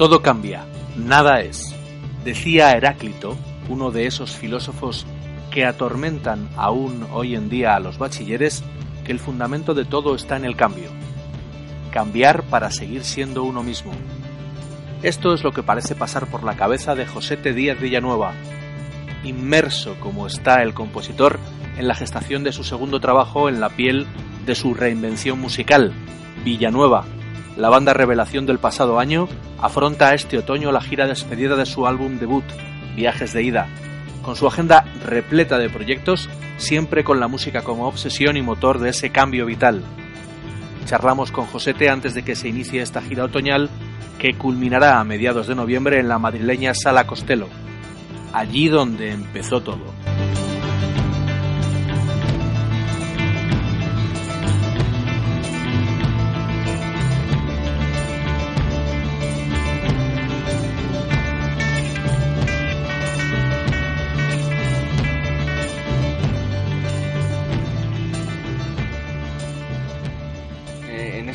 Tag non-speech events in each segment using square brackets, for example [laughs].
Todo cambia, nada es. Decía Heráclito, uno de esos filósofos que atormentan aún hoy en día a los bachilleres, que el fundamento de todo está en el cambio. Cambiar para seguir siendo uno mismo. Esto es lo que parece pasar por la cabeza de Josete Díaz Villanueva, inmerso como está el compositor en la gestación de su segundo trabajo en la piel de su reinvención musical, Villanueva. La banda revelación del pasado año afronta este otoño la gira despedida de su álbum debut, Viajes de Ida, con su agenda repleta de proyectos, siempre con la música como obsesión y motor de ese cambio vital. Charlamos con Josete antes de que se inicie esta gira otoñal que culminará a mediados de noviembre en la madrileña Sala Costello, allí donde empezó todo.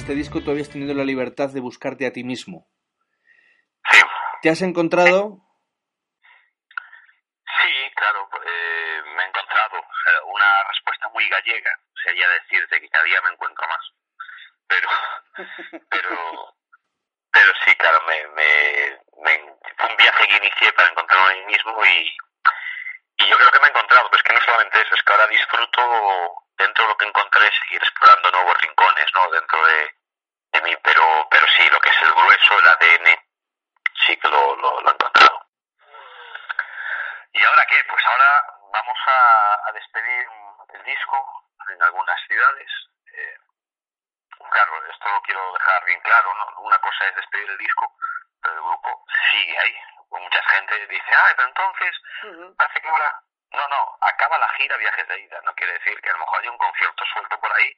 Este disco tú habías tenido la libertad de buscarte a ti mismo. Sí. ¿Te has encontrado? Sí, claro, eh, me he encontrado. una respuesta muy gallega sería decirte que cada día me encuentro más. Pero, [laughs] pero, pero sí, claro, me, me, fue un viaje que inicié para encontrarme a mí mismo y, y yo creo que me he encontrado. Pero es que no solamente eso, es que ahora disfruto dentro de lo que encontré seguir explorando nuevos rincones, ¿no? Dentro de, de mí, pero, pero sí, lo que es el grueso, el ADN, sí que lo, lo, he encontrado. ¿Y ahora qué? Pues ahora vamos a, a despedir el disco en algunas ciudades. Eh, claro, esto lo quiero dejar bien claro, ¿no? Una cosa es despedir el disco, pero el grupo sigue ahí. Mucha gente dice, ah, pero entonces, parece que ahora no, no, acaba la gira Viajes de Ida. No quiere decir que a lo mejor hay un concierto suelto por ahí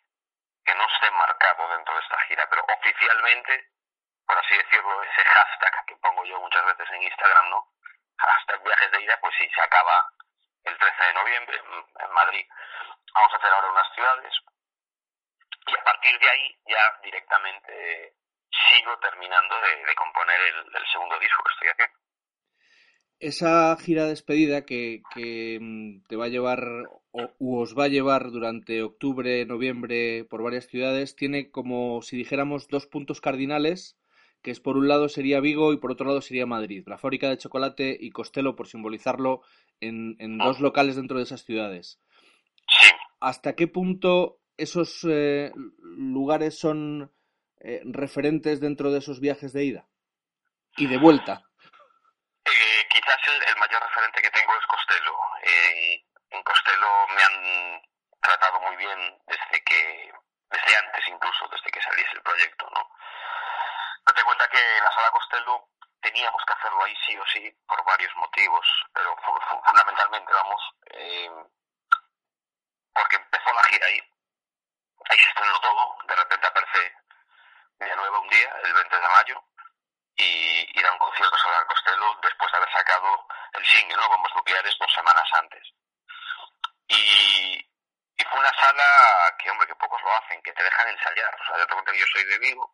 que no esté marcado dentro de esta gira, pero oficialmente, por así decirlo, ese hashtag que pongo yo muchas veces en Instagram, ¿no? Hashtag Viajes de Ida, pues sí, se acaba el 13 de noviembre en Madrid. Vamos a hacer ahora unas ciudades y a partir de ahí ya directamente sigo terminando de, componer el, el segundo disco que estoy haciendo esa gira despedida que, que, mm, te va a llevar o os va a llevar durante octubre, noviembre por varias ciudades, tiene como si dijéramos dos puntos cardinales, que es por un lado sería Vigo y por otro lado sería Madrid, la fábrica de chocolate y Costello por simbolizarlo en, en dos locales dentro de esas ciudades. ¿Hasta qué punto esos eh, lugares son eh, referentes dentro de esos viajes de ida y de vuelta? El, mayor referente que tengo es Costello. Eh, en Costello me han tratado muy bien desde que, desde antes incluso, desde que saliese el proyecto, ¿no? Date cuenta que en la sala Costello teníamos que hacerlo ahí sí o sí por varios motivos, pero fundamentalmente, vamos, eh, porque empezó la gira ahí. Ahí se estrenó todo, de repente aparece nueva un día, el 20 de mayo, y, da un concierto sobre el Costello después de haber sacado el single, ¿no? Bombas nucleares dos semanas antes. Y, y fue una sala que, hombre, que pocos lo hacen, que te dejan ensayar. O sea, yo te que yo soy de Vigo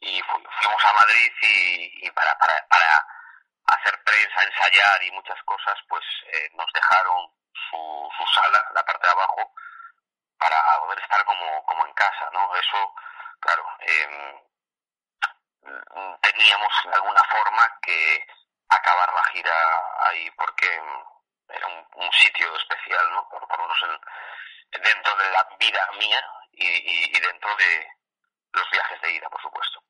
y fuimos a Madrid y, y para, para, para, hacer prensa, ensayar y muchas cosas, pues eh, nos dejaron su, su sala, la parte de abajo, para poder estar como, como en casa, ¿no? Eso, claro, eh, teníamos de alguna forma que acabar la gira ahí porque era un, sitio especial, ¿no? Por, por dentro de la vida mía y dentro de los viajes de ida, por supuesto.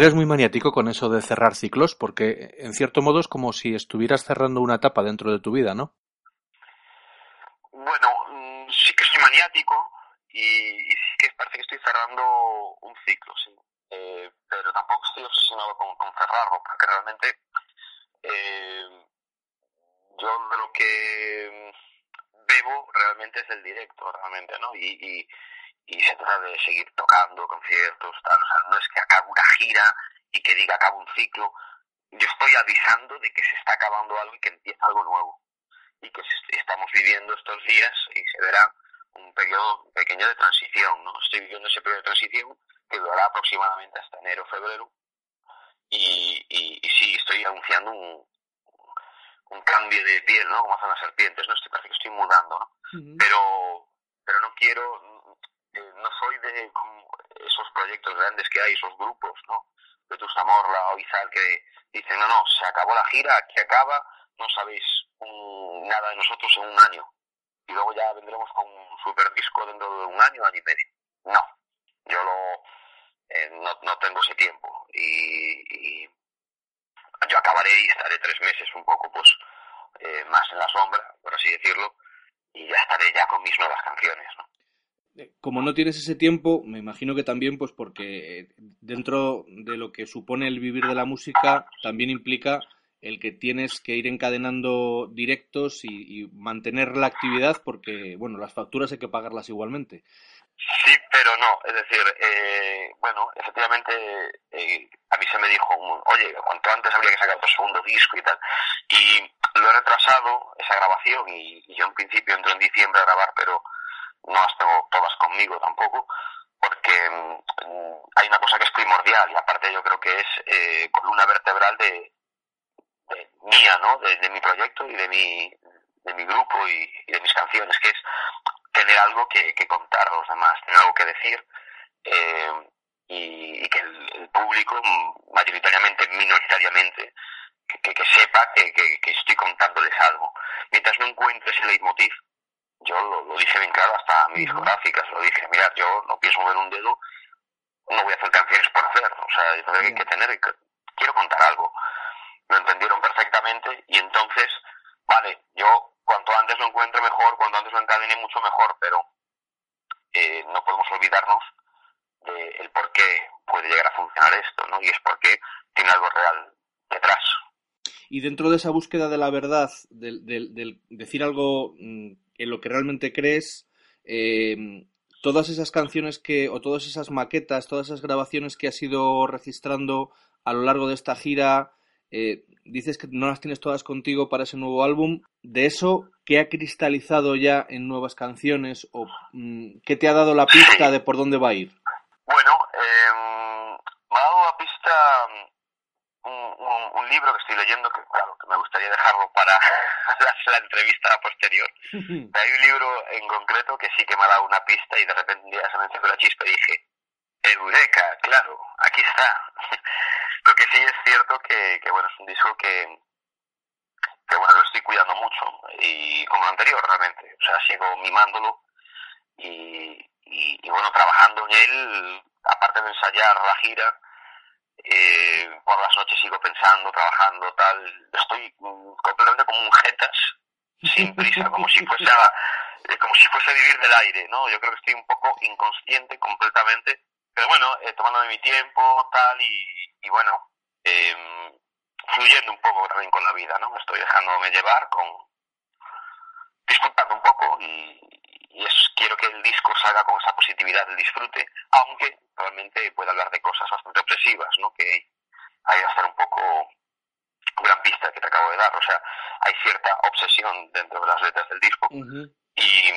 Eres muy maniático con eso de cerrar ciclos, porque en cierto modo es como si estuvieras cerrando una etapa dentro de tu vida, ¿no? Bueno, mm, sí que estoy maniático y, sí que parece que estoy cerrando un ciclo, sí. Eh, pero tampoco estoy obsesionado con, cerrarlo, porque realmente eh, yo de lo que bebo realmente es el directo, realmente, ¿no? Y, y, y se trata de seguir tocando conciertos, tal, o sea, no es que acabe una gira y que diga acabo un ciclo, yo estoy avisando de que se está acabando algo y que empieza algo nuevo y que estamos viviendo estos días y se verá un periodo pequeño de transición, ¿no? Estoy viviendo ese periodo de transición que durará aproximadamente hasta enero, febrero y, y, sí, estoy anunciando un, un cambio de piel, ¿no? Como hacen las serpientes, ¿no? Estoy, parece que estoy mudando, ¿no? Pero pero no quiero, soy de esos proyectos grandes que hay, esos grupos, ¿no? De Tustamorla o Izal que dicen, no, no, se acabó la gira, aquí acaba, no sabéis nada de nosotros en un año. Y luego ya vendremos con un super disco dentro de un año, año y medio. No, yo lo, eh, no, no tengo ese tiempo. Y, yo acabaré y estaré tres meses un poco, pues, eh, más en la sombra, por así decirlo, y ya estaré ya con mis nuevas canciones, ¿no? Como no tienes ese tiempo, me imagino que también, pues porque dentro de lo que supone el vivir de la música, también implica el que tienes que ir encadenando directos y, mantener la actividad porque, bueno, las facturas hay que pagarlas igualmente. Sí, pero no. Es decir, eh, bueno, efectivamente, eh, a mí se me dijo, oye, cuanto antes habría que sacar tu segundo disco y tal. Y lo he retrasado, esa grabación, y, yo en principio entro en diciembre a grabar, pero no las tengo todas conmigo tampoco, porque mm, hay una cosa que es primordial, y aparte yo creo que es eh, columna vertebral de, mía, ¿no? De, mi proyecto y de mi, de mi grupo y, de mis canciones, que es tener algo que, contar a los demás, tener algo que decir eh, y, que el, público, mayoritariamente, minoritariamente, que, que, sepa que, que, estoy contándoles algo. Mientras no encuentre ese leitmotiv, yo lo, dije bien claro hasta a mi discográfica, se lo dije, mira, yo no pienso mover un dedo, no voy a hacer canciones por hacer, o sea, yo tengo que tener, quiero contar algo lo entendieron perfectamente y entonces, vale, yo cuanto antes lo encuentre mejor, cuanto antes lo encadene mucho mejor, pero eh, no podemos olvidarnos del por qué puede llegar a funcionar esto, ¿no? Y es porque tiene algo real detrás. Y dentro de esa búsqueda de la verdad, del, del, decir algo mm, en lo que realmente crees, eh, todas esas canciones que, o todas esas maquetas, todas esas grabaciones que has ido registrando a lo largo de esta gira, eh, dices que no las tienes todas contigo para ese nuevo álbum. De eso, ¿qué ha cristalizado ya en nuevas canciones o mm, qué te ha dado la pista de por dónde va a ir? Bueno, em, me ha dado la pista mm, un, libro que estoy leyendo que, claro, que me gustaría dejarlo para [laughs] la, entrevista posterior. [laughs] Hay un libro en concreto que sí que me ha dado una pista y de repente un día se me encendió la chispa y dije, Eureka, claro, aquí está. [laughs] Lo que sí es cierto que, que bueno, es un disco que, que bueno, lo estoy cuidando mucho y como lo anterior realmente, o sea, sigo mimándolo y, y, bueno, trabajando en él, aparte de ensayar la gira, eh, por las noches sigo pensando, trabajando, tal, estoy completamente como un jetas, sin prisa, como si fuese a, eh, como si fuese a vivir del aire, ¿no? Yo creo que estoy un poco inconsciente completamente pero bueno, eh, tomándome mi tiempo, tal, y, y bueno, eh, fluyendo un poco también con la vida, ¿no? Estoy dejándome llevar, con disfrutando un poco y, y es, quiero que el disco salga con esa positividad del disfrute, aunque realmente pueda hablar de cosas bastante opresivas, ¿no? Que hay que estar un poco gran pista que te acabo de dar, o sea, hay cierta obsesión dentro de las letras del disco y,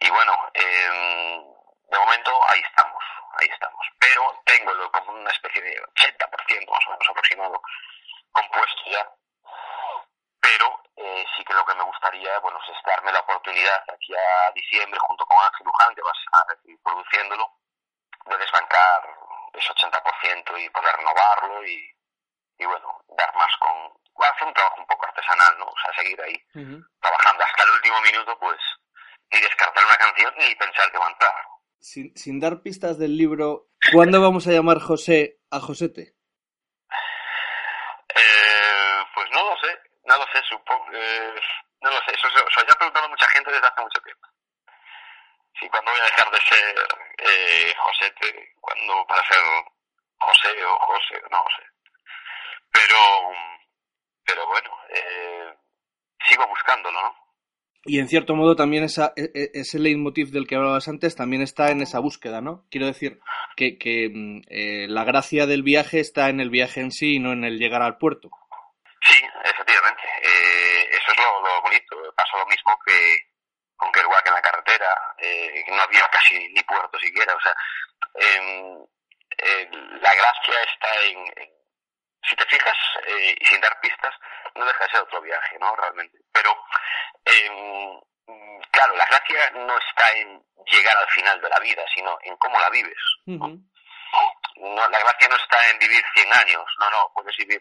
y bueno, eh, de momento ahí estamos ahí estamos. Pero tengo como una especie de 80% más o menos aproximado compuesto ya. Eh, sí que lo que me gustaría, bueno, es darme la oportunidad aquí a diciembre junto con Ángel Luján, que vas a ir produciéndolo, de desbancar ese 80% y poder renovarlo y, y bueno, dar más con... hacer un trabajo un poco artesanal, ¿no? O sea, seguir ahí trabajando hasta el último minuto, pues, ni descartar una canción ni pensar que va a entrar sin, sin dar pistas del libro, ¿cuándo vamos a llamar José a Josete? Eh, pues no lo sé, no lo sé, supongo, eh, no lo sé, eso, eso, eso, yo preguntado mucha gente desde hace mucho tiempo. Sí, cuando voy a dejar de ser eh, cuando para ser José o José, no lo sé. Pero, pero bueno, eh, sigo buscándolo, ¿no? Y en cierto modo también esa, e, e, ese leitmotiv del que hablabas antes también está en esa búsqueda, ¿no? Quiero decir que, que mm, eh, la gracia del viaje está en el viaje en sí y no en el llegar al puerto. Sí, efectivamente eh, es lo, bonito. Pasa lo mismo que con que en la carretera, eh, no había casi ni puerto siquiera. O sea, em, la gracia está en, si te fijas, y sin dar pistas, no deja de ser otro viaje, ¿no? Realmente. Pero eh, claro, la gracia no está en llegar al final de la vida, sino en cómo la vives. ¿no? la gracia no está en vivir 100 años, no, no, puedes vivir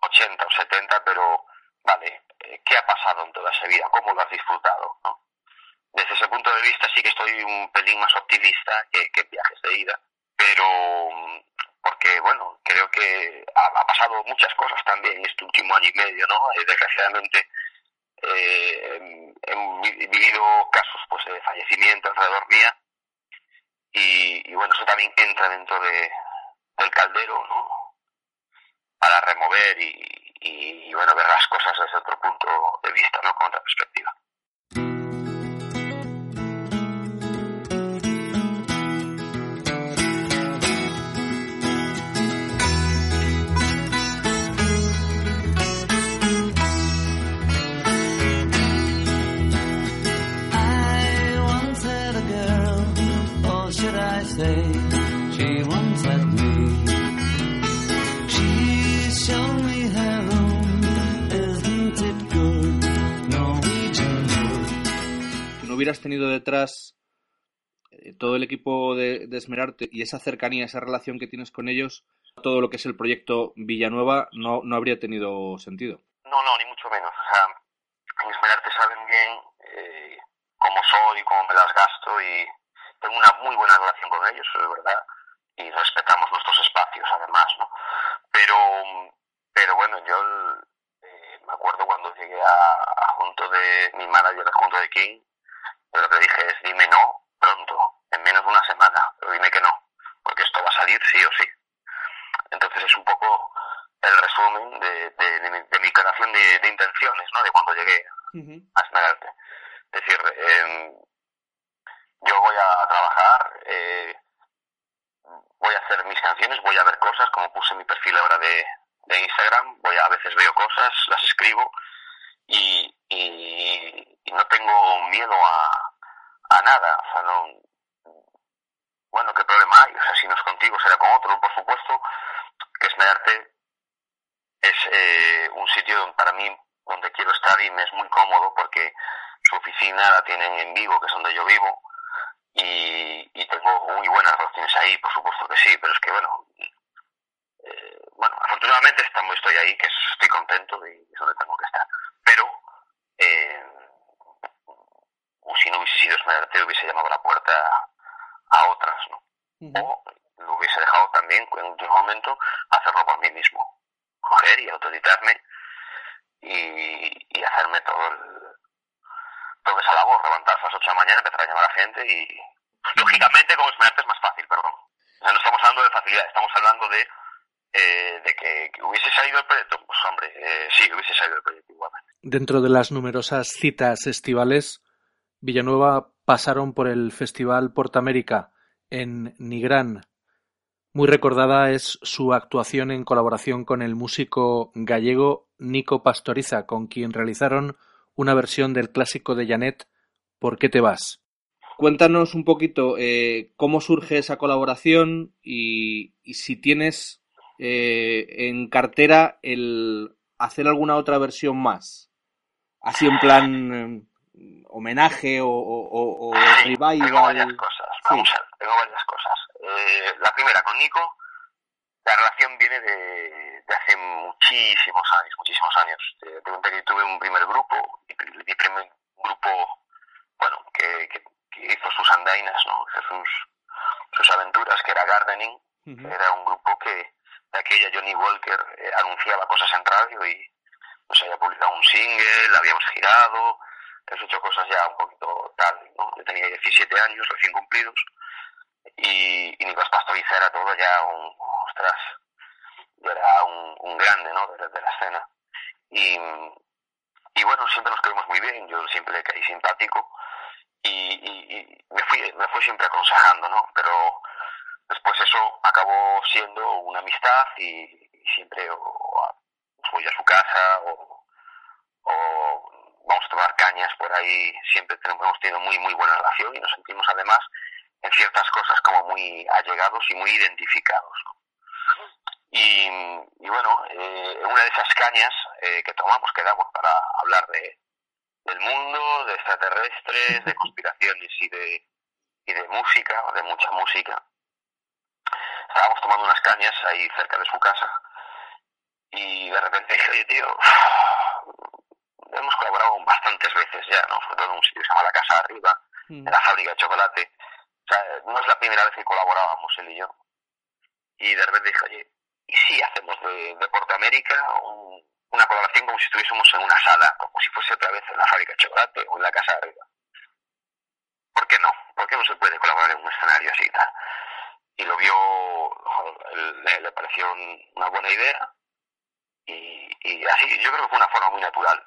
80 o 70, pero vale, eh, ¿qué ha pasado en toda esa vida? ¿Cómo lo has disfrutado? ¿no? Desde ese punto de vista sí que estoy un pelín más optimista que, viajes de ida, pero porque bueno, creo que ha, pasado muchas cosas también este último año y medio, ¿no? Eh, desgraciadamente eh, he vivido casos pues de fallecimiento alrededor mía y, bueno eso también entra dentro de, del caldero no para remover y, y, bueno ver las cosas desde otro punto de vista no con otra perspectiva hubieras tenido detrás eh, todo el equipo de, Esmerarte y esa cercanía, esa relación que tienes con ellos, todo lo que es el proyecto Villanueva no, no habría tenido sentido. No, no, ni mucho menos. O sea, en Esmerarte saben bien eh, cómo soy, cómo me las gasto y tengo una muy buena relación con ellos, es verdad, y respetamos nuestros espacios además, ¿no? Pero, pero bueno, yo eh, me acuerdo cuando llegué a, junto de mi manager, junto de King, pero lo que dije es, dime no pronto, en menos de una semana, pero dime que no, porque esto va a salir sí o sí. Entonces es un poco el resumen de, de, mi declaración de, intenciones, ¿no? De cuando llegué a Esmeralda. Es decir, em, yo voy a trabajar, eh, voy a hacer mis canciones, voy a ver cosas, como puse mi perfil ahora de, de Instagram, voy a, a veces veo cosas, las escribo y, y, no tengo miedo a, a nada. O sea, no. Bueno, ¿qué problema hay? O sea, si no es contigo, será con otro, por supuesto. Que Esmerarte es eh, un sitio para mí donde quiero estar y me es muy cómodo porque su oficina la tienen en Vigo, que es donde yo vivo, y, y tengo muy buenas relaciones ahí, por supuesto que sí, pero es que bueno, eh, bueno, afortunadamente estamos, estoy ahí, que estoy contento y es donde tengo que estar. Pero eh, si no hubiese sido Esmeralda, hubiese llamado a la puerta a, otras, ¿no? O lo hubiese dejado también en un momento hacerlo por mí mismo. Coger y autoeditarme y, y hacerme todo el, toda esa labor, levantarse a las 8 de la mañana, empezar a llamar a gente y lógicamente como Esmeralda es más fácil, perdón. no estamos hablando de facilidad, estamos hablando de eh, de que, hubiese salido el proyecto, pues hombre, eh, sí, hubiese salido el proyecto igualmente. Dentro de las numerosas citas estivales, Villanueva pasaron por el Festival Portamérica en Nigrán. Muy recordada es su actuación en colaboración con el músico gallego Nico Pastoriza, con quien realizaron una versión del clásico de Janet, ¿Por qué te vas? Cuéntanos un poquito eh, cómo surge esa colaboración y, si tienes eh, en cartera el hacer alguna otra versión más. Así en plan eh, homenaje o, o, o revival. Tengo varias cosas. Vamos a ver, tengo varias cosas. Eh, la primera, con Nico, la relación viene de, de hace muchísimos años, muchísimos años. Eh, tuve un primer grupo, mi primer grupo, bueno, que, que, hizo sus andainas, ¿no? sus, sus aventuras, que era Gardening, era un grupo que, de aquella Johnny Walker eh, anunciaba cosas en radio y nos había publicado un single, habíamos girado, hemos hecho cosas ya un poquito tarde, ¿no? Yo tenía 17 años recién cumplidos y, y Nicolás Pastoriza era todo ya un, ostras, era un, grande, ¿no? De, la escena. Y, y bueno, siempre nos quedamos muy bien, yo siempre le caí simpático y, me, fui, me fue siempre aconsejando, ¿no? Pero después eso acabó siendo una amistad y, siempre voy a su casa o, vamos a tomar cañas por ahí, siempre hemos tenido muy, muy buena relación y nos sentimos además en ciertas cosas como muy allegados y muy identificados. Y, bueno, eh, una de esas cañas eh, que tomamos quedamos para hablar de, del mundo, de extraterrestres, de conspiraciones y de, y de música, de mucha música. Estábamos tomando unas cañas ahí cerca de su casa y de repente dije, oye tío, hemos colaborado bastantes veces ya, ¿no? Sobre todo en un sitio que se llama La Casa Arriba, mm. en la fábrica de chocolate. O sea, no es la primera vez que colaborábamos él y yo. Y de repente dije, oye, ¿y si hacemos de, de Portoamérica una colaboración como si estuviésemos en una sala, como si fuese otra vez en la fábrica de chocolate o en la casa arriba? ¿Por qué no? ¿Por qué no se puede colaborar en un escenario así y tal? Y lo vio, le, le pareció una buena idea y, y, así, yo creo que fue una forma muy natural.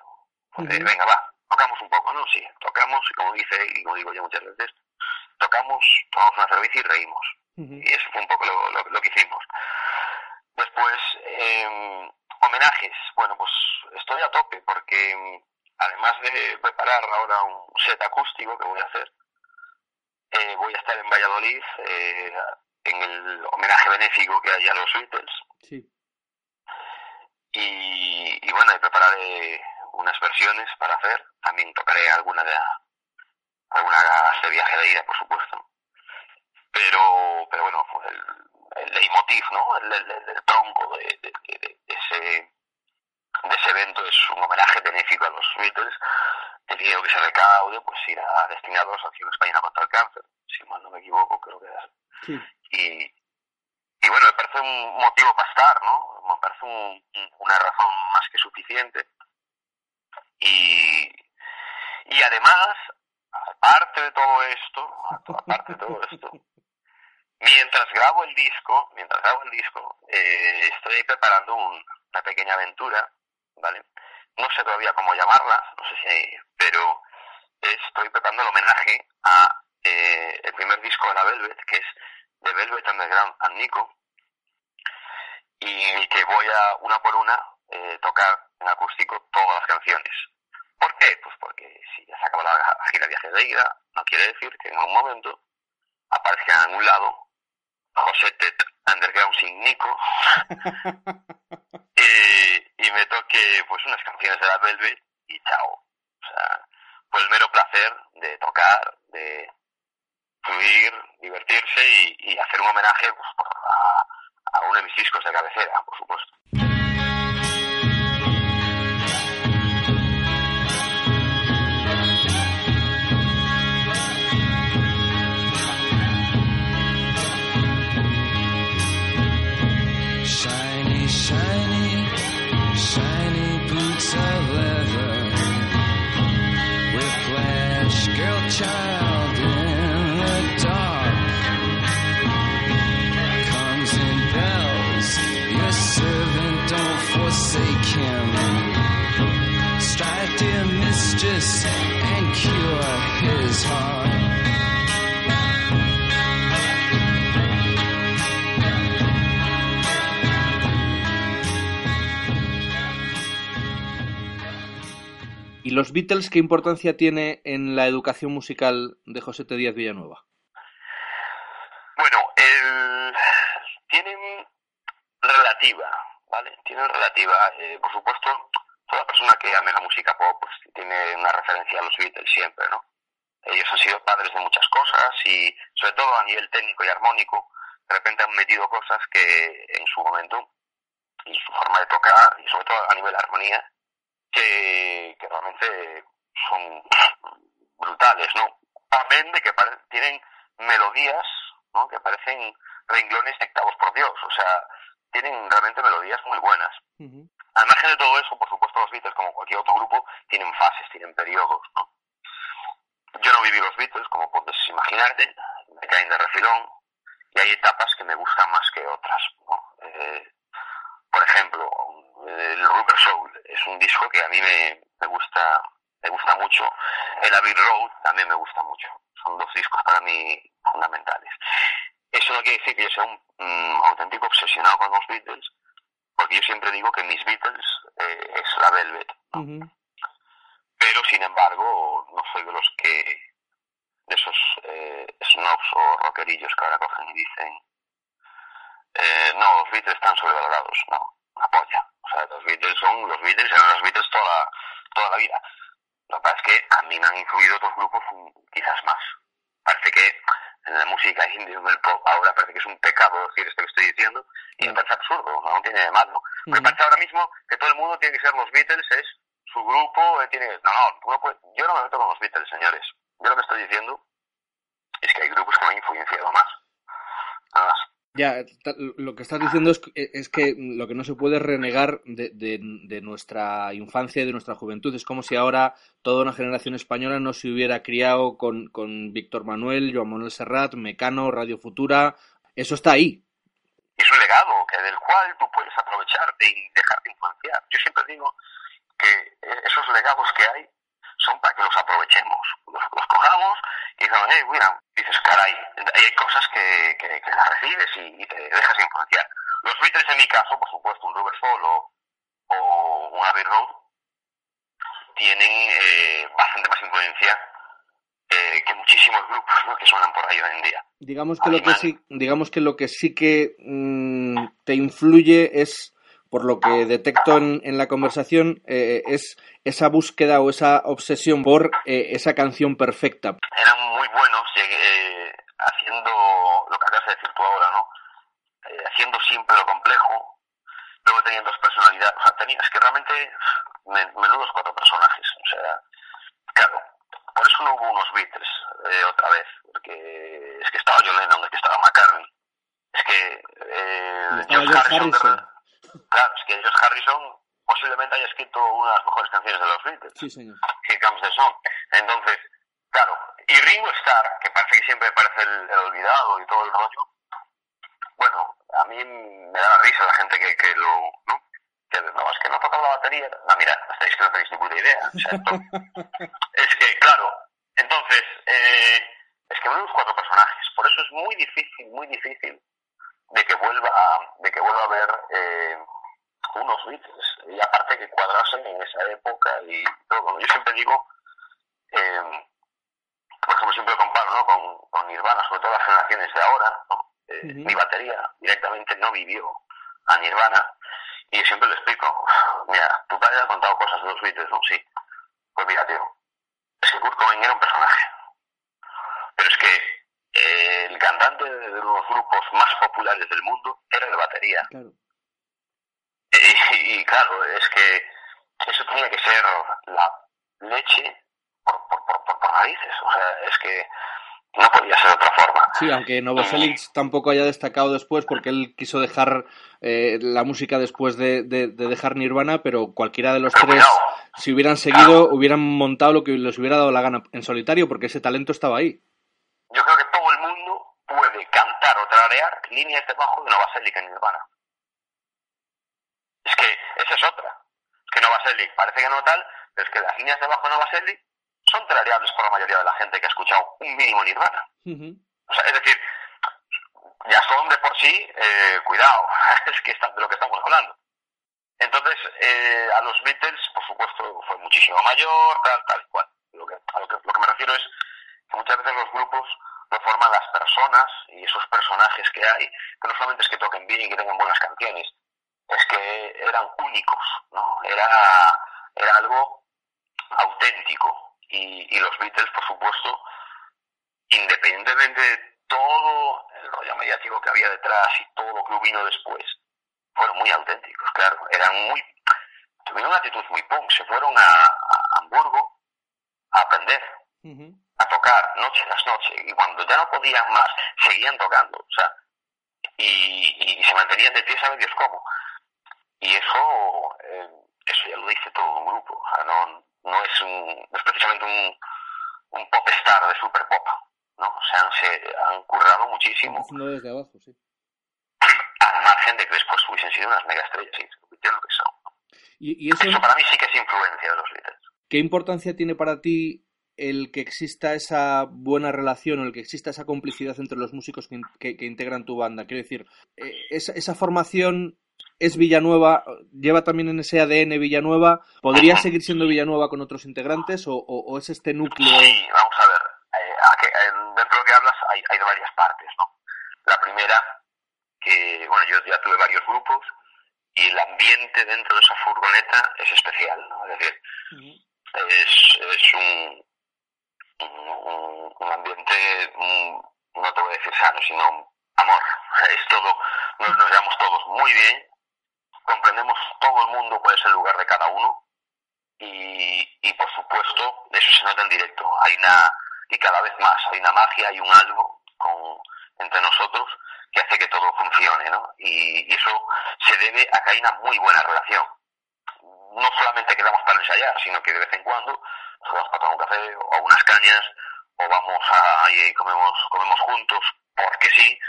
Venga, va, tocamos un poco, ¿no? Sí, tocamos y como dice y como digo yo muchas veces, tocamos, tomamos una cerveza y reímos. Y eso fue un poco lo, lo, que hicimos. Después, eh, homenajes. Bueno, pues estoy a tope porque em, además de preparar ahora un set acústico que voy a hacer, eh, voy a estar en Valladolid eh, en el homenaje benéfico que hay a los Beatles. Sí. Y, y bueno, prepararé unas versiones para hacer. También tocaré alguna de alguna de viaje de ida, por supuesto. Pero, pero bueno, pues el, el leitmotiv, ¿no? El, el, tronco de, de, de, ese, de ese evento es un homenaje benéfico a los Beatles. El dinero que se recaude pues irá destinado a la Asociación Española contra el Cáncer, si mal no me equivoco, creo que es. Sí. Y, y bueno, me parece un motivo para estar, ¿no? Me parece un, una razón más que suficiente. Y, y además, aparte de todo esto, aparte de todo esto, mientras grabo el disco, mientras grabo el disco, eh, estoy preparando una pequeña aventura, ¿vale? No sé todavía cómo llamarla, no sé si, pero estoy preparando el homenaje a eh, el primer disco de la Velvet, que es The Velvet Underground and Nico, y que voy a una por una eh, tocar en acústico todas las canciones. ¿Por qué? Pues porque si ya se acaba la gira Viaje de ida, no quiere decir que en un momento aparezca en algún lado José Tet Underground sin Nico [laughs] y, me toque pues unas canciones de la Velvet y chao. O sea, pues el mero placer de tocar, de fluir, divertirse y, hacer un homenaje pues, a, a uno de mis discos de cabecera, por supuesto. ¿Y los Beatles qué importancia tiene en la educación musical de José T. Díaz Villanueva? Bueno, el... tienen relativa, ¿vale? Tienen relativa. Eh, por supuesto, toda persona que ame la música pop pues, tiene una referencia a los Beatles siempre, ¿no? Ellos han sido padres de muchas cosas y, sobre todo a nivel técnico y armónico, de repente han metido cosas que en su momento y su forma de tocar, y sobre todo a nivel de armonía, que, que realmente son brutales, ¿no? Amén de que tienen melodías, ¿no? Que parecen renglones dictados por Dios, o sea, tienen realmente melodías muy buenas. Al margen de todo eso, por supuesto, los Beatles, como cualquier otro grupo, tienen fases, tienen periodos, ¿no? Yo no viví los Beatles, como puedes imaginarte, me caen de refilón, y hay etapas que me gustan más que otras, ¿no? Eh, por ejemplo, el Rubber Soul es un disco que a mí me, gusta, me gusta mucho. El Abbey Road también me gusta mucho. Son dos discos para mí fundamentales. Eso no quiere decir que yo sea un auténtico obsesionado con los Beatles, porque yo siempre digo que mis Beatles eh, es la Velvet. Pero, sin embargo, no soy de los que, de esos eh, snobs o rockerillos que ahora cogen y dicen, eh, no, los Beatles están sobrevalorados. No, una polla. O sea, los Beatles son los Beatles, eran los Beatles toda, toda la vida. Lo que pasa es que a mí me han influido otros grupos quizás más. Parece que en la música indie en el pop ahora parece que es un pecado decir esto que estoy diciendo y me parece absurdo, no, tiene de malo. Me parece ahora mismo que todo el mundo tiene que ser los Beatles, es su grupo, eh, tiene no, no, yo no me meto con los Beatles, señores. Yo lo que estoy diciendo es que hay grupos que me han influenciado más. Nada más. Ya, lo que estás diciendo es, es, que lo que no se puede renegar de, de, nuestra infancia y de nuestra juventud. Es como si ahora toda una generación española no se hubiera criado con, con Víctor Manuel, Joan Manuel Serrat, Mecano, Radio Futura. Eso está ahí. Es un legado que del cual tú puedes aprovecharte y dejarte influenciar. Yo siempre digo que esos legados que hay son para que los aprovechemos, los, cojamos y digamos, hey, mira, dices, caray, hay cosas que, que, las recibes y, te dejas influenciar. Los Beatles en mi caso, por supuesto, un Rubber Soul o, un Abbey Road, tienen eh, bastante más influencia eh, que muchísimos grupos que suenan por ahí hoy en día. Digamos que, lo que, sí, digamos que lo que sí que mm, te influye es por lo que detecto en, en la conversación, eh, es esa búsqueda o esa obsesión por eh, esa canción perfecta. Eran muy buenos eh, haciendo lo que acabas de decir tú ahora, ¿no? haciendo siempre lo complejo, luego tenían dos personalidades, o sea, tenías que realmente menudos cuatro personajes, o sea, claro, por eso no hubo unos Beatles otra vez, porque es que estaba John Lennon, es que estaba McCartney, es que George Harrison, Claro, es que George Harrison posiblemente haya escrito una de las mejores canciones de los Beatles. Sí, señor. Here Comes the Song. Entonces, claro, y Ringo Starr, que parece que siempre parece el, olvidado y todo el rollo, bueno, a mí me da la risa la gente que, que lo, ¿no? Que no, es que no tocado la batería. No, mira, estáis que no tenéis ninguna idea. [laughs] es que, claro, entonces, eh, es que vemos cuatro personajes. Por eso es muy difícil, muy difícil de que vuelva de que vuelva a haber eh, unos Beatles y aparte que cuadrasen en esa época y todo yo siempre digo eh, por ejemplo siempre comparo ¿no? con, con Nirvana sobre todo las generaciones de ahora ¿no? Eh, mi batería directamente no vivió a Nirvana y yo siempre le explico mira tu padre ha contado cosas de los Beatles ¿no? sí pues mira tío es que Kurt Cobain era un personaje pero es que el cantante de los grupos más populares del mundo era el batería. Y, claro, es que eso tenía que ser la leche por, por, por, por, narices. O sea, es que no podía ser de otra forma. Sí, aunque Novoselic tampoco haya destacado después porque él quiso dejar eh, la música después de, de, dejar Nirvana, pero cualquiera de los tres, si hubieran seguido, hubieran montado lo que les hubiera dado la gana en solitario porque ese talento estaba ahí yo creo que todo el mundo puede cantar o líneas de bajo de Novoselic en Nirvana. Es que esa es otra. Es que Novoselic parece que no tal, pero es que las líneas de bajo de Novoselic son tarareables por la mayoría de la gente que ha escuchado un mínimo Nirvana. O sea, es decir, ya son de por sí, eh, cuidado, [laughs] es que de lo que estamos hablando. Entonces, eh, a los Beatles, por supuesto, fue muchísimo mayor, tal, tal y cual. Lo que, a lo que, lo que me refiero es muchas veces los grupos lo forman las personas y esos personajes que hay, que no solamente es que toquen bien y que tengan buenas canciones, es que eran únicos, ¿no? Era, era algo auténtico. Y, y los Beatles, por supuesto, independientemente de todo el rollo mediático que había detrás y todo lo que vino después, fueron muy auténticos, claro. Eran muy. tuvieron una actitud muy punk. Se fueron a, a Hamburgo a aprender a tocar noche tras noche y cuando ya no podían más seguían tocando, o sea, y, y se mantenían de pie, sabe Dios cómo. Y eso, eh, eso ya lo dice todo un grupo, o sea, no, no es un, no es precisamente un, un pop star de super pop, ¿no? O sea, se han currado muchísimo. desde abajo, sí. Al margen de que después hubiesen sido unas mega estrellas y lo que son. ¿Y, y eso... eso para mí sí que es influencia de los Beatles. ¿qué importancia tiene para ti el que exista esa buena relación o el que exista esa complicidad entre los músicos que, integran tu banda? Quiero decir, eh, esa, formación es Villanueva, lleva también en ese ADN Villanueva, ¿podría seguir siendo Villanueva con otros integrantes o, es este núcleo? Sí, vamos a ver, eh, dentro de lo que hablas hay, hay varias partes, ¿no? La primera, que, bueno, yo ya tuve varios grupos y el ambiente dentro de esa furgoneta es especial, ¿no? Es decir, es, es un, un, ambiente, no te voy a decir sano, sino amor. Es todo, nos, nos llevamos todos muy bien, comprendemos todo el mundo cuál es el lugar de cada uno y, y por supuesto eso se nota en directo. Hay una, y cada vez más, hay una magia, hay un algo con, entre nosotros que hace que todo funcione, ¿no? Y, y, eso se debe a que hay una muy buena relación. No solamente quedamos para ensayar, sino que de vez en cuando nos vamos para tomar un café o unas cañas o vamos a, y comemos, comemos juntos porque sí.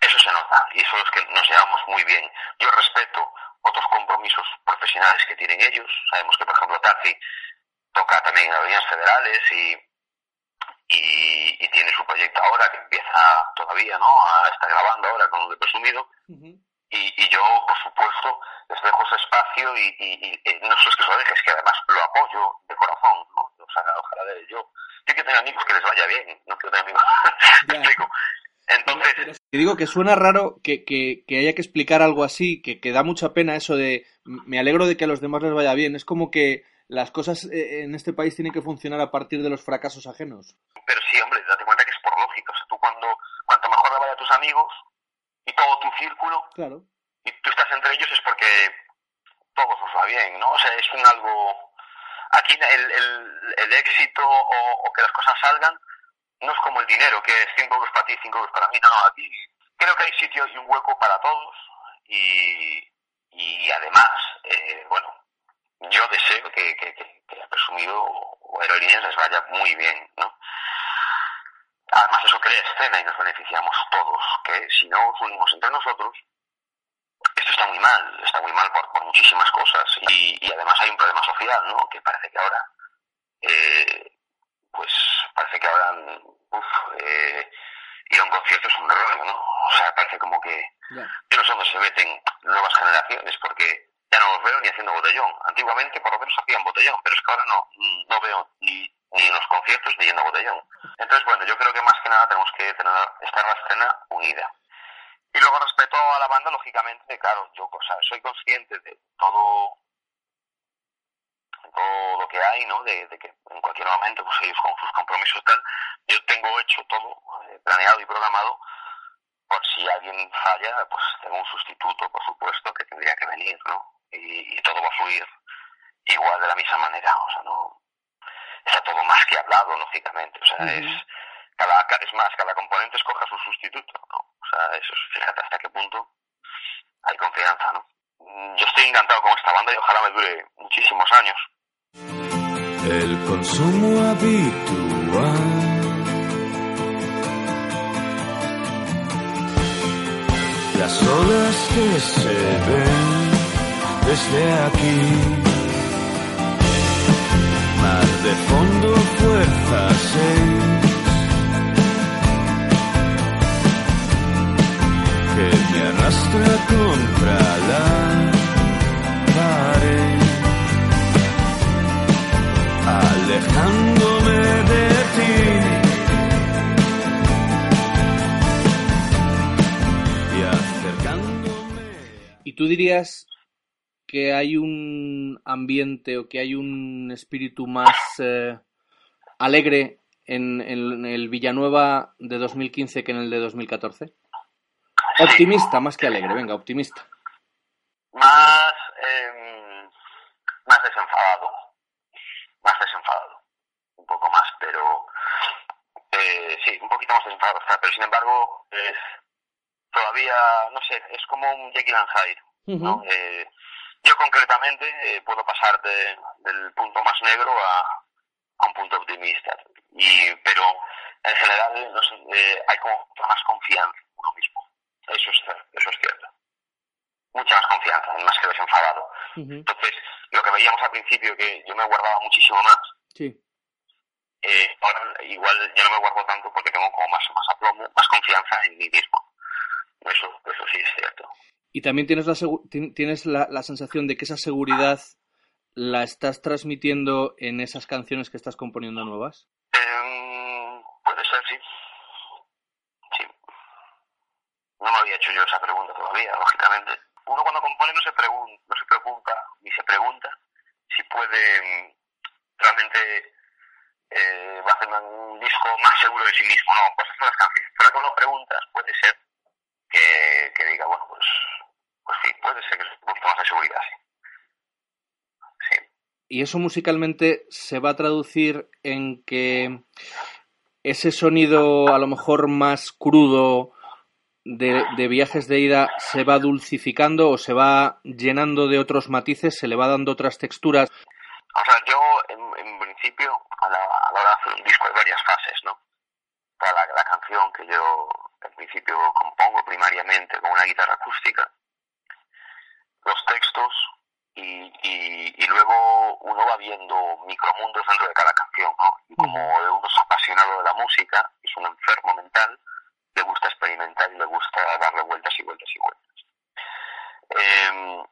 Eso se nota y eso es que nos llevamos muy bien. Yo respeto otros compromisos profesionales que tienen ellos. Sabemos que, por ejemplo, Tazi toca también en audiencias federales y y, tiene su proyecto ahora que empieza todavía, ¿no? A, está grabando ahora con lo de presumido. Y, y, yo, por supuesto, les dejo ese espacio y, y, no solo es que se lo deje, es que además lo apoyo de corazón, ¿no? O sea, ojalá de yo. Yo quiero tener amigos que les vaya bien, no quiero tener amigos. [laughs] explico? Entonces. Te digo que suena raro que, que, que, haya que explicar algo así, que, que da mucha pena eso de me alegro de que a los demás les vaya bien. Es como que las cosas eh, en este país tienen que funcionar a partir de los fracasos ajenos. Pero sí, hombre, date cuenta que es por lógica. O sea, tú cuando, cuanto mejor le vaya a tus amigos y todo tu círculo, claro. y tú estás entre ellos es porque todo os va bien, ¿no? O sea, es un algo... Aquí el, el, el éxito o, o, que las cosas salgan no es como el dinero, que es 5 euros para ti, 5 euros para mí. No, no, aquí creo que hay sitio y un hueco para todos y, y además, eh, bueno, yo deseo que, que, que, que presumido o aerolíneas les vaya muy bien, ¿no? Además eso crea escena y nos beneficiamos todos, que si no nos unimos entre nosotros, esto está muy mal, está muy mal por, por muchísimas cosas y, y, además hay un problema social, ¿no? Que parece que ahora, eh, pues parece que ahora, uff, eh, ir a un concierto es un error, ¿no? O sea, parece como que yeah. yo no sé dónde se meten nuevas generaciones porque ya no los veo ni haciendo botellón. Antiguamente por lo menos hacían botellón, pero es que ahora no, no veo ni, ni en los conciertos ni yendo a botellón. Entonces, bueno, yo creo que más que nada tenemos que tener, estar la escena unida. Y luego respecto a la banda, lógicamente, claro, yo o sea, soy consciente de todo todo lo que hay, ¿no? De, de, que en cualquier momento, pues ellos con sus compromisos tal, yo tengo hecho todo, eh, planeado y programado, por si alguien falla, pues tengo un sustituto, por supuesto, que tendría que venir, ¿no? y, y, todo va a fluir igual de la misma manera, o sea, no está todo más que hablado, lógicamente, o sea, uh -huh. es cada, es más, cada componente escoja su sustituto, ¿no? O sea, eso es, fíjate hasta qué punto hay confianza, ¿no? Yo estoy encantado con esta banda y ojalá me dure muchísimos años. El consumo habitual las olas que se ven desde aquí. Fuerza 6. Que me arrastra contra la pared. Alejándome de ti. Y acercándome. ¿Y tú dirías que hay un ambiente o que hay un espíritu más eh, alegre en, en, el Villanueva de 2015 que en el de 2014? Optimista más que alegre, venga, optimista. Más, eh, más desenfadado, más desenfadado, un poco más, pero eh, sí, un poquito más desenfadado, pero sin embargo es todavía, no sé, es como un Jekyll and Hyde, uh -huh. ¿no? Eh, yo concretamente eh, puedo pasar de, del punto más negro a, a, un punto optimista. Y, pero en general no sé, eh, hay como más confianza en uno mismo. Eso es, eso es cierto. mucha más confianza, más que desenfadado. Entonces, lo que veíamos al principio, que yo me guardaba muchísimo más, Sí. eh, ahora igual ya no me guardo tanto porque tengo como más, más aplomo, más confianza en mí mismo. Eso, eso sí es cierto. Y también tienes la, tienes la, la sensación de que esa seguridad la estás transmitiendo en esas canciones que estás componiendo nuevas. Em, puede ser, sí. Sí. No me había hecho yo esa pregunta todavía, lógicamente. Uno cuando compone no se, pregun no se preocupa, ni se pregunta si puede mm, realmente eh, va a hacer un disco más seguro de sí mismo. No, pues son las canciones. Pero cuando preguntas, puede ser que, diga, bueno, pues, pues sí, puede ser que es un más de seguridad. Sí. Y eso musicalmente se va a traducir en que ese sonido a lo mejor más crudo de, viajes de ida se va dulcificando o se va llenando de otros matices, se le va dando otras texturas. O sea, yo en, principio, a la, a la hora de hacer un disco hay varias fases, ¿no? La, la canción que yo en principio compongo primariamente con una guitarra acústica, los textos y, y, y luego uno va viendo micromundos dentro de cada canción, ¿no? Y como uno es apasionado de la música, es un enfermo mental, le gusta experimentar y le gusta darle vueltas y vueltas y vueltas. Em,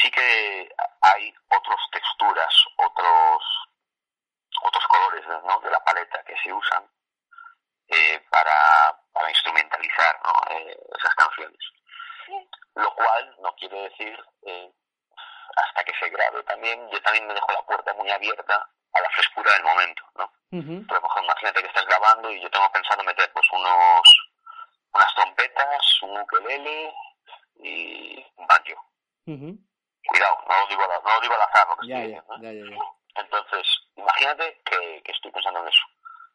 sí que hay otras texturas, otros otros colores ¿no? de la paleta que se usan eh, para, para instrumentalizar ¿no? eh, esas canciones. Lo cual no quiere decir, eh, hasta que se grabe también, yo también me dejo la puerta muy abierta a la frescura del momento. ¿no? Pero a lo mejor imagínate que estás grabando y yo tengo pensado meter pues unos unas trompetas, un ukelele y un banjo. Cuidado, no lo digo, no lo digo al azar lo que Ya, estoy diciendo, ¿eh? ya, ya. Entonces, imagínate que, que estoy pensando en eso.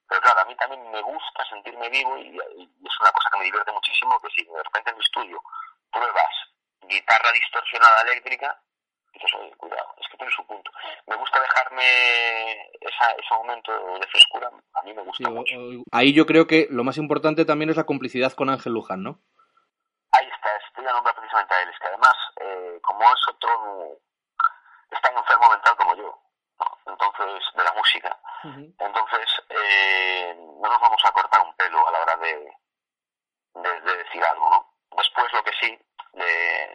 Pero claro, a mí también me gusta sentirme vivo y, y es una cosa que me divierte muchísimo que si de repente en mi estudio pruebas guitarra distorsionada eléctrica, dices, oye, cuidado, es que tiene su punto. Me gusta dejarme esa, ese momento de frescura, a mí me gusta Sí, mucho. ahí yo creo que lo más importante también es la complicidad con Ángel Luján, ¿no? Ahí está, estoy a nombrar precisamente a él. Es que además, eh, como es otro, es tan enfermo mental como yo, ¿no? entonces, de la música, entonces eh, no nos vamos a cortar un pelo a la hora de, de, de decir algo, ¿no? Después lo que sí, le,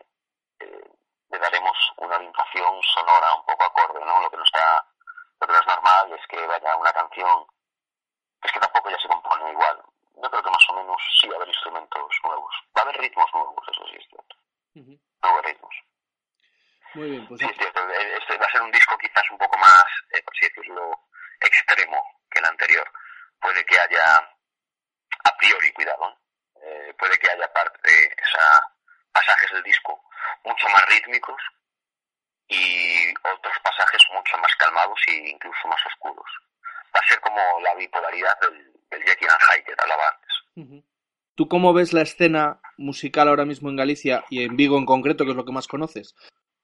eh, le daremos una orientación sonora un poco acorde, ¿no? Lo que no está, lo que no es normal es que vaya una canción, es que tampoco ya se compone igual. Yo creo que más o menos sí va a haber instrumentos nuevos. Va a haber ritmos nuevos, eso sí es cierto. Nuevos ritmos. Muy bien, pues Sí, es cierto. Eh, Este va a ser un disco quizás un poco más, eh, por así decirlo, extremo que el anterior. Puede que haya, a priori, cuidado, ¿eh? Eh, puede que haya parte, esa, pasajes del disco mucho más rítmicos y otros pasajes mucho más calmados e incluso más oscuros. Va a ser como la bipolaridad del, del Jekyll and Hyde que te hablaba antes. ¿Tú cómo ves la escena musical ahora mismo en Galicia y en Vigo en concreto, que es lo que más conoces?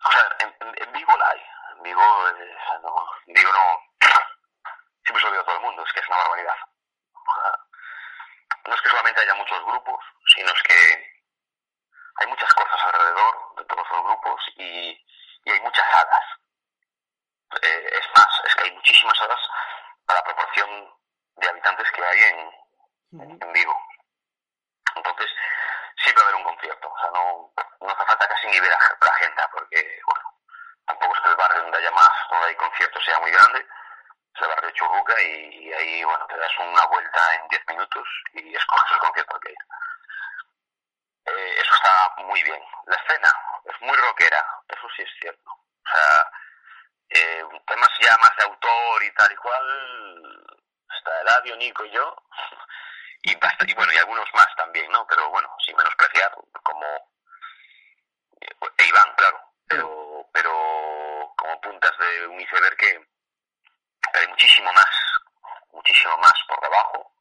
O sea, en, en, Vigo la hay. En Vigo, eh, no, en Vigo no. [clears throat] Siempre se lo digo a todo el mundo, es que es una barbaridad. No es que solamente haya muchos grupos, sino es que hay muchas cosas alrededor de todos los grupos y, y hay muchas hadas. Eh, es más, es que hay muchísimas hadas para la proporción de habitantes que hay en, en Vigo. Entonces, siempre va a haber un concierto. O sea, no, no hace falta casi ni ver a- la agenda, porque, bueno, tampoco es que el barrio donde haya más, donde hay conciertos sea muy grande. Es el barrio de Churruca y, y ahí, bueno, te das una vuelta en 10 minutos y escoges el concierto que ir. Eh, eso está muy bien. La escena es muy rockera, eso sí es cierto. O sea, eh, temas ya más de autor y tal y cual, está Eladio, Nico y yo, y, y bueno, y algunos más también, ¿no? Pero bueno, sin menospreciar, como e Iván, claro, pero, pero como puntas de un iceberg que hay muchísimo más, muchísimo más por debajo.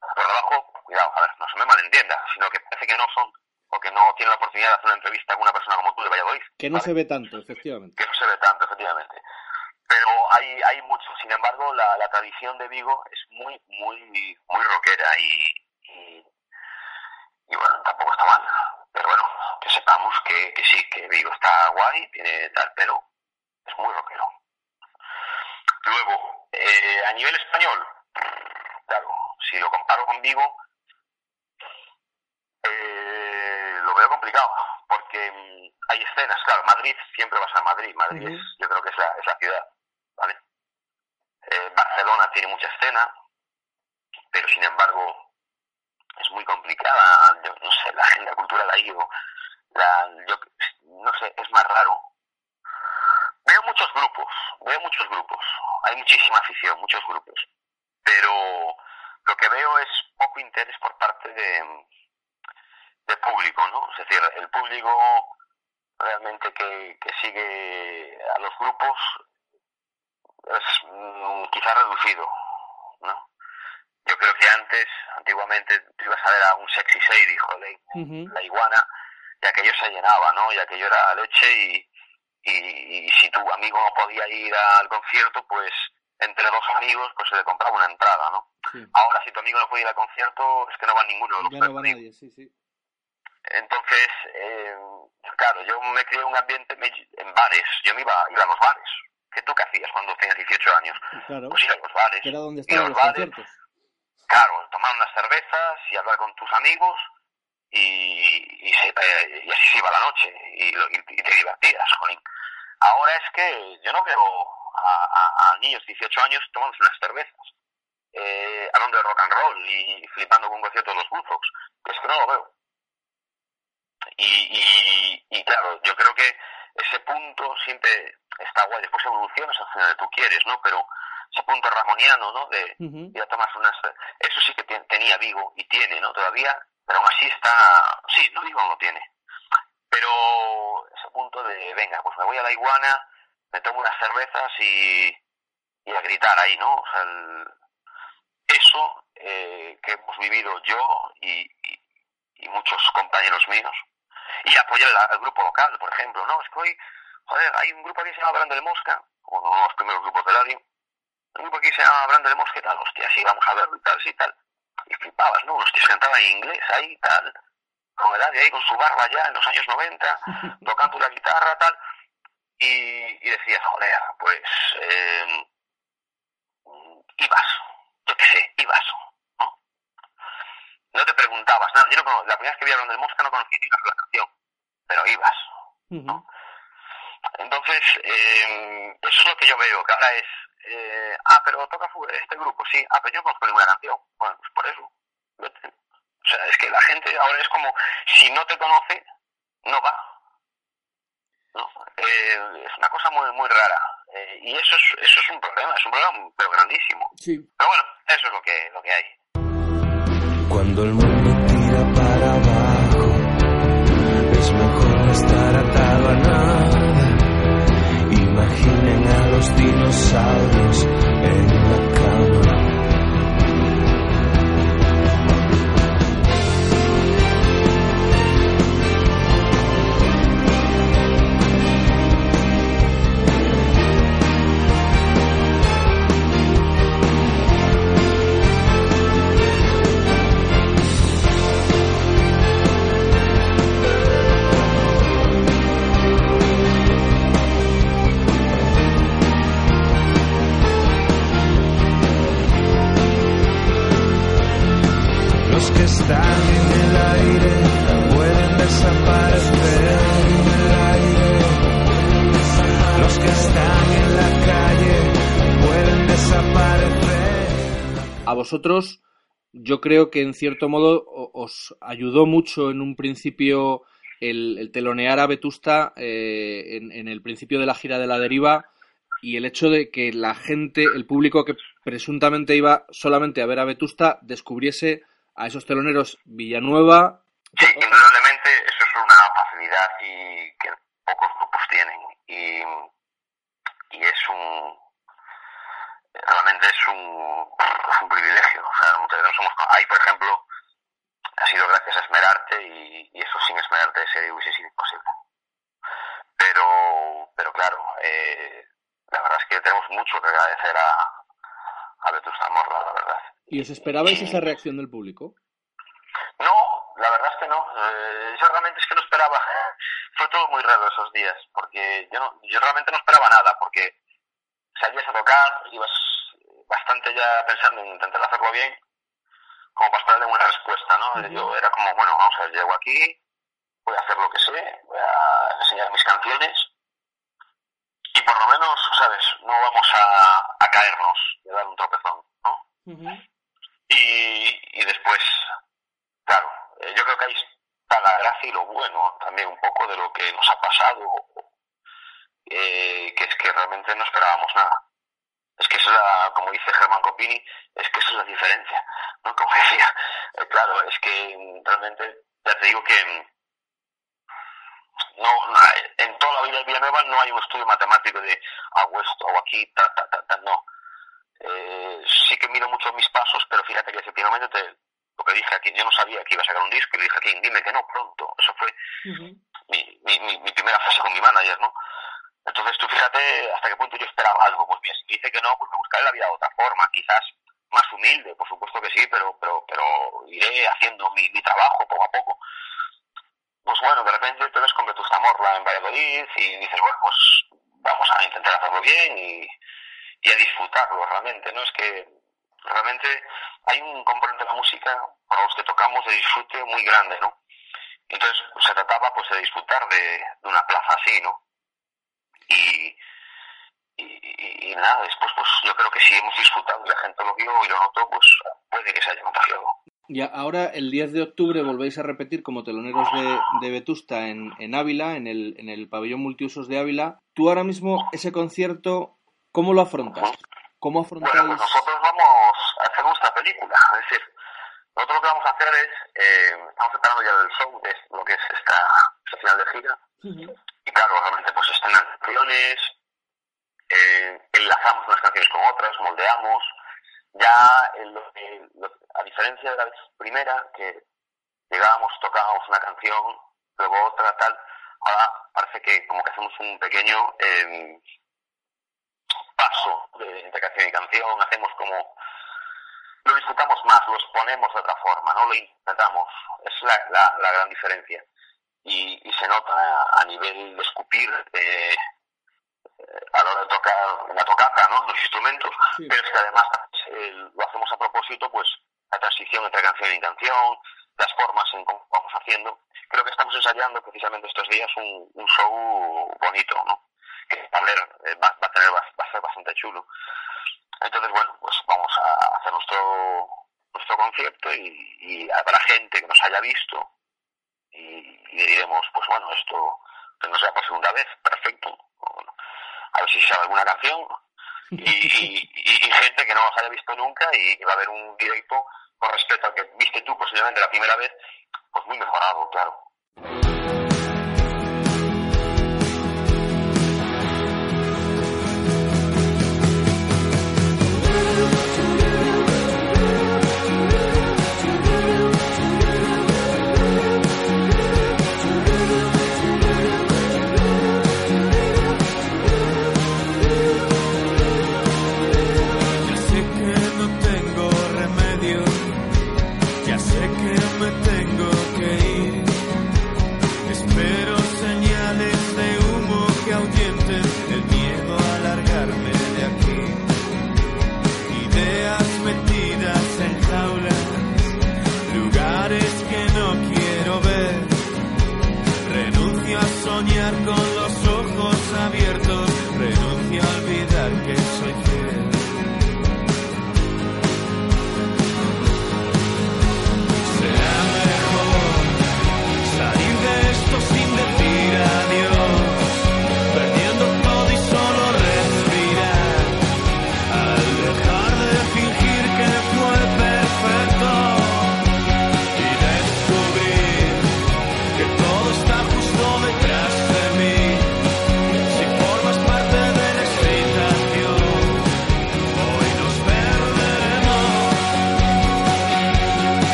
Por debajo, cuidado, a ver, no se me malentienda, sino que parece que no son, o que no tienen la oportunidad de hacer una entrevista con una persona como tú de Valladolid. Que no ¿vale? se ve tanto, efectivamente. que no se ve tanto, efectivamente. Pero hay, hay mucho. Sin embargo, la, la tradición de Vigo es muy, muy, muy rockera y, y, y bueno, tampoco está mal. Pero bueno, que sepamos que, que sí, que Vigo está guay, tiene tal, pero es muy rockero. Luego, eh, a nivel español, claro, si lo comparo con Vigo, eh, lo veo complicado, porque mm, hay escenas, claro, Madrid siempre va a ser Madrid, Madrid es, yo creo que es la, es la ciudad, ¿vale? Eh, Barcelona tiene mucha escena, pero sin embargo es muy complicada, no sé, la agenda cultural ahí, la, yo, no sé, es más raro. Veo muchos grupos, veo muchos grupos, hay muchísima afición, muchos grupos, pero lo que veo es poco interés por parte de, de público, ¿no? Es decir, el público realmente que, que sigue a los grupos es mm, quizá reducido, ¿no? Yo creo que antes, antiguamente, tú ibas a ver a un sexy Sadie, joder, Ujú. la iguana, y aquello se llenaba, ¿no? Y aquello era leche y, y, y si tu amigo no podía ir al concierto, pues entre dos amigos pues se le compraba una entrada, ¿no? Sí. Ahora si tu amigo no puede ir al concierto, es que no va ninguno de los Ya no va amigos. nadie, sí, sí. Entonces, eh, claro, yo me crié en un ambiente me- en bares, yo me iba, iba a los bares. ¿Qué tú qué hacías cuando tenías 18 años? Claro. Pues ir a los bares. Que era donde estaban los bares, conciertos. Claro, tomar unas cervezas y hablar con tus amigos y, y, se- eh, y así se iba la noche y, y- te divertías, jolín. Ahora es que yo no veo a, a- a niños de 18 años tomando unas cervezas, eh, hablando de rock and roll y flipando con un concierto de los Bulldogs. Es que no lo veo. Y, y, y claro, yo creo que punto siempre está guay. Después evolucionas hacia donde tú quieres, ¿no? Pero ese punto ramoniano, ¿no? De, Ujú. ir a tomarse unas... Eso sí que te- tenía Vigo y tiene, ¿no? Todavía, pero aún así está... Sí, no digo no tiene. Pero ese punto de, venga, pues me voy a la iguana, me tomo unas cervezas y, y a gritar ahí, ¿no? O sea, el- eso eh, que hemos vivido yo y, y- y muchos compañeros míos. Y apoyar al, al grupo local, por ejemplo, ¿no? Es que hoy, joder, hay un grupo aquí que se llama Brand de Mosca, uno de los primeros grupos de radio, un grupo aquí se llama Brand de Mosca y tal, hostia, sí, vamos a verlo y tal, sí, tal. Y flipabas, ¿no? Los tíos cantaban en inglés ahí, tal, con el ahí, con su barba ya en los años 90, [laughs] tocando la guitarra, tal. Y, y decías, joder, pues, eh, ibas, yo qué sé, ibas, ¿no? No te preguntabas nada. Yo no, la primera vez que vi a Brand de Mosca no conocía ni sola canción, pero ibas. Ujú. Entonces, eh, eso es lo que yo veo, que ahora es, eh, ah, pero toca este grupo, sí, ah, pero yo no conozco ninguna canción. Bueno, pues por eso, vete. O sea, es que la gente ahora es como, si no te conoce, no va. ¿No? Eh, es una cosa muy muy rara. Eh, y eso es, eso es un problema, es un problema pero grandísimo. Sí. Pero bueno, eso es lo que, lo que hay. Cuando el mundo vosotros, yo creo que en cierto modo os ayudó mucho en un principio el, el telonear a Vetusta eh, en, el principio de la gira de la deriva y el hecho de que la gente, el público que presuntamente iba solamente a ver a Vetusta, descubriese a esos teloneros Villanueva. Indudablemente eso es una facilidad que pocos grupos tienen y es un realmente es un es un privilegio o sea muchas veces no somos ahí por ejemplo ha sido gracias a Esmerarte y, y eso sin Esmerarte ese hubiese sido imposible pero pero claro eh, la verdad es que tenemos mucho que agradecer a a Vetusta Morla la verdad ¿Y os esperabais esa reacción del público? No, la verdad es que no. Eh, yo realmente es que no esperaba esperaba, [laughs] fue todo muy raro esos días, porque yo, no, yo realmente no esperaba nada, porque salías a tocar, ibas ya pensando en intentar hacerlo bien, como para esperarle una respuesta, ¿no? Yo era como, bueno, vamos a ver, llego aquí, voy a hacer lo que sé, voy a enseñar mis canciones, y por lo menos, ¿sabes? No vamos a, a caernos a dar un tropezón, ¿no? y, y después, claro, eh, yo creo que ahí está la gracia y lo bueno también un poco de lo que nos ha pasado, eh, que es que realmente no esperábamos nada. Es que esa es la, como dice Germán Copini, es que esa es la diferencia, ¿no? Como decía, eh, claro, es que realmente, ya te digo que no, en toda la vida de Villanueva no hay un estudio matemático de hago esto, hago aquí, ta, ta, ta, ta, no. Eh, sí que miro mucho mis pasos, pero fíjate que efectivamente te, lo que dije aquí, yo no sabía que iba a sacar un disco y le dije aquí, dime que no pronto. Eso fue mi, mi, mi, mi primera fase con mi manager, ¿no? Entonces tú fíjate hasta qué punto yo esperaba algo. Pues bien, si dice que no, pues me buscaré la vida de otra forma, quizás más humilde, por supuesto que sí, pero, pero, pero iré haciendo mi, mi trabajo poco a poco. Pues bueno, de repente te ves con Vetusta Morla en Valladolid y dices, bueno, pues vamos a intentar hacerlo bien y, y a disfrutarlo realmente, ¿no? Es que realmente hay un componente de la música para los que tocamos de disfrute muy grande, ¿no? Entonces se trataba pues de disfrutar de una plaza así, ¿no? Y, y, y, nada, después pues yo creo que si hemos disfrutado y la gente lo vio y lo notó, pues puede que se haya contagiado. Y ahora, el 10 de octubre, volvéis a repetir como teloneros de, de Vetusta en, en Ávila, en el, en el pabellón multiusos de Ávila. Tú ahora mismo, ese concierto, ¿cómo lo afrontas? ¿Cómo afrontáis? Bueno, pues nosotros vamos a hacer nuestra película. Es decir, nosotros lo que vamos a hacer es, eh, estamos preparando ya el show de lo que es esta, esta final de gira. Uh -huh. Y claro, realmente pues están las canciones, eh, enlazamos unas canciones con otras, moldeamos. Ya, en lo, en a diferencia de la vez primera, que llegábamos, tocábamos una canción, luego otra, tal, ahora parece que como que hacemos un pequeño eh, paso de, entre canción y canción, hacemos como lo disfrutamos más, lo exponemos de otra forma, no lo intentamos, es la, la gran diferencia. Y, y, se nota a, a nivel de escupir eh, a la hora de tocar la tocata, ¿no? los instrumentos, sí. pero es que además eh, lo hacemos a propósito, pues la transición entre canción y canción, las formas en cómo vamos haciendo. Creo que estamos ensayando precisamente estos días un, un show bonito, ¿no? Que a ver, eh, va, va, a tener, va, va, a ser bastante chulo. Entonces, bueno, pues vamos a hacer nuestro nuestro concierto y, y habrá gente que nos haya visto y, diremos, pues bueno, esto que no sea por segunda vez, perfecto. A ver si sabe alguna canción y, [laughs] y, y, gente que no nos haya visto nunca y va a haber un directo con respecto al que viste tú posiblemente la primera vez, pues muy mejorado, claro.